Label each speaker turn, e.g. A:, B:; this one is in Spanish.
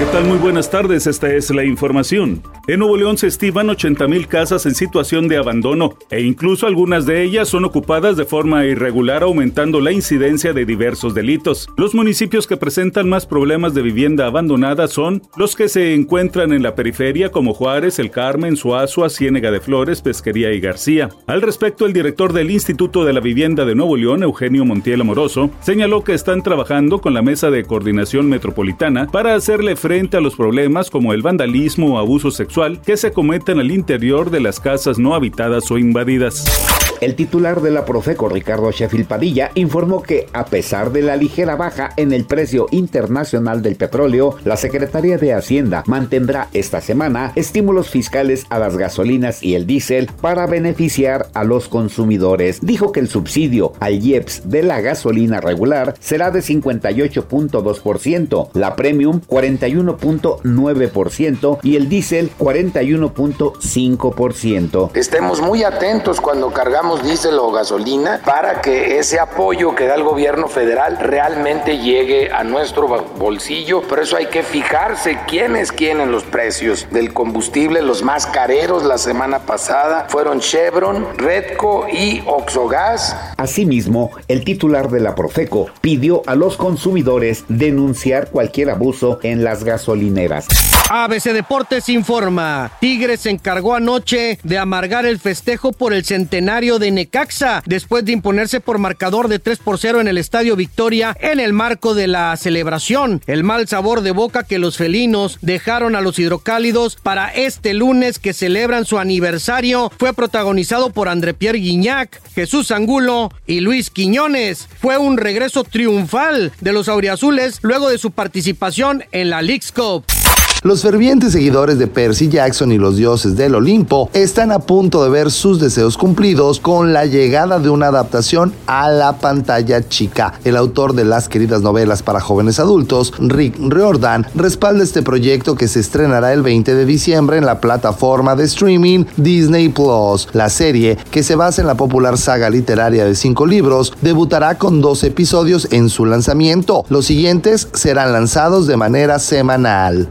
A: ¿Qué tal? Muy buenas tardes, esta es la información. En Nuevo León se estiman 80.000 casas en situación de abandono e incluso algunas de ellas son ocupadas de forma irregular aumentando la incidencia de diversos delitos. Los municipios que presentan más problemas de vivienda abandonada son los que se encuentran en la periferia como Juárez, El Carmen, Suazua, Ciénega de Flores, Pesquería y García. Al respecto, el director del Instituto de la Vivienda de Nuevo León, Eugenio Montiel Amoroso, señaló que están trabajando con la Mesa de Coordinación Metropolitana para hacerle frente frente a los problemas como el vandalismo o abuso sexual que se cometen al interior de las casas no habitadas o invadidas.
B: El titular de la Profeco, Ricardo Sheffield Padilla, informó que a pesar de la ligera baja en el precio internacional del petróleo, la Secretaría de Hacienda mantendrá esta semana estímulos fiscales a las gasolinas y el diésel para beneficiar a los consumidores. Dijo que el subsidio al IEPS de la gasolina regular será de 58.2%, la premium 41.9% y el diésel 41.5%.
C: Estemos muy atentos cuando cargamos diésel o gasolina para que ese apoyo que da el gobierno federal realmente llegue a nuestro bolsillo. Por eso hay que fijarse quiénes quieren los precios del combustible. Los más careros la semana pasada fueron Chevron, Redco y Oxogas.
B: Asimismo, el titular de la Profeco pidió a los consumidores denunciar cualquier abuso en las gasolineras.
D: ABC Deportes informa. Tigres se encargó anoche de amargar el festejo por el centenario de Necaxa después de imponerse por marcador de 3 por 0 en el Estadio Victoria en el marco de la celebración. El mal sabor de boca que los felinos dejaron a los hidrocálidos para este lunes que celebran su aniversario fue protagonizado por André Pierre Guignac, Jesús Angulo y Luis Quiñones. Fue un regreso triunfal de los auriazules luego de su participación en la League's Cup.
E: Los fervientes seguidores de Percy Jackson y los dioses del Olimpo están a punto de ver sus deseos cumplidos con la llegada de una adaptación a la pantalla chica. El autor de las queridas novelas para jóvenes adultos, Rick Riordan, respalda este proyecto que se estrenará el 20 de diciembre en la plataforma de streaming Disney Plus. La serie, que se basa en la popular saga literaria de cinco libros, debutará con dos episodios en su lanzamiento. Los siguientes serán lanzados de manera semanal.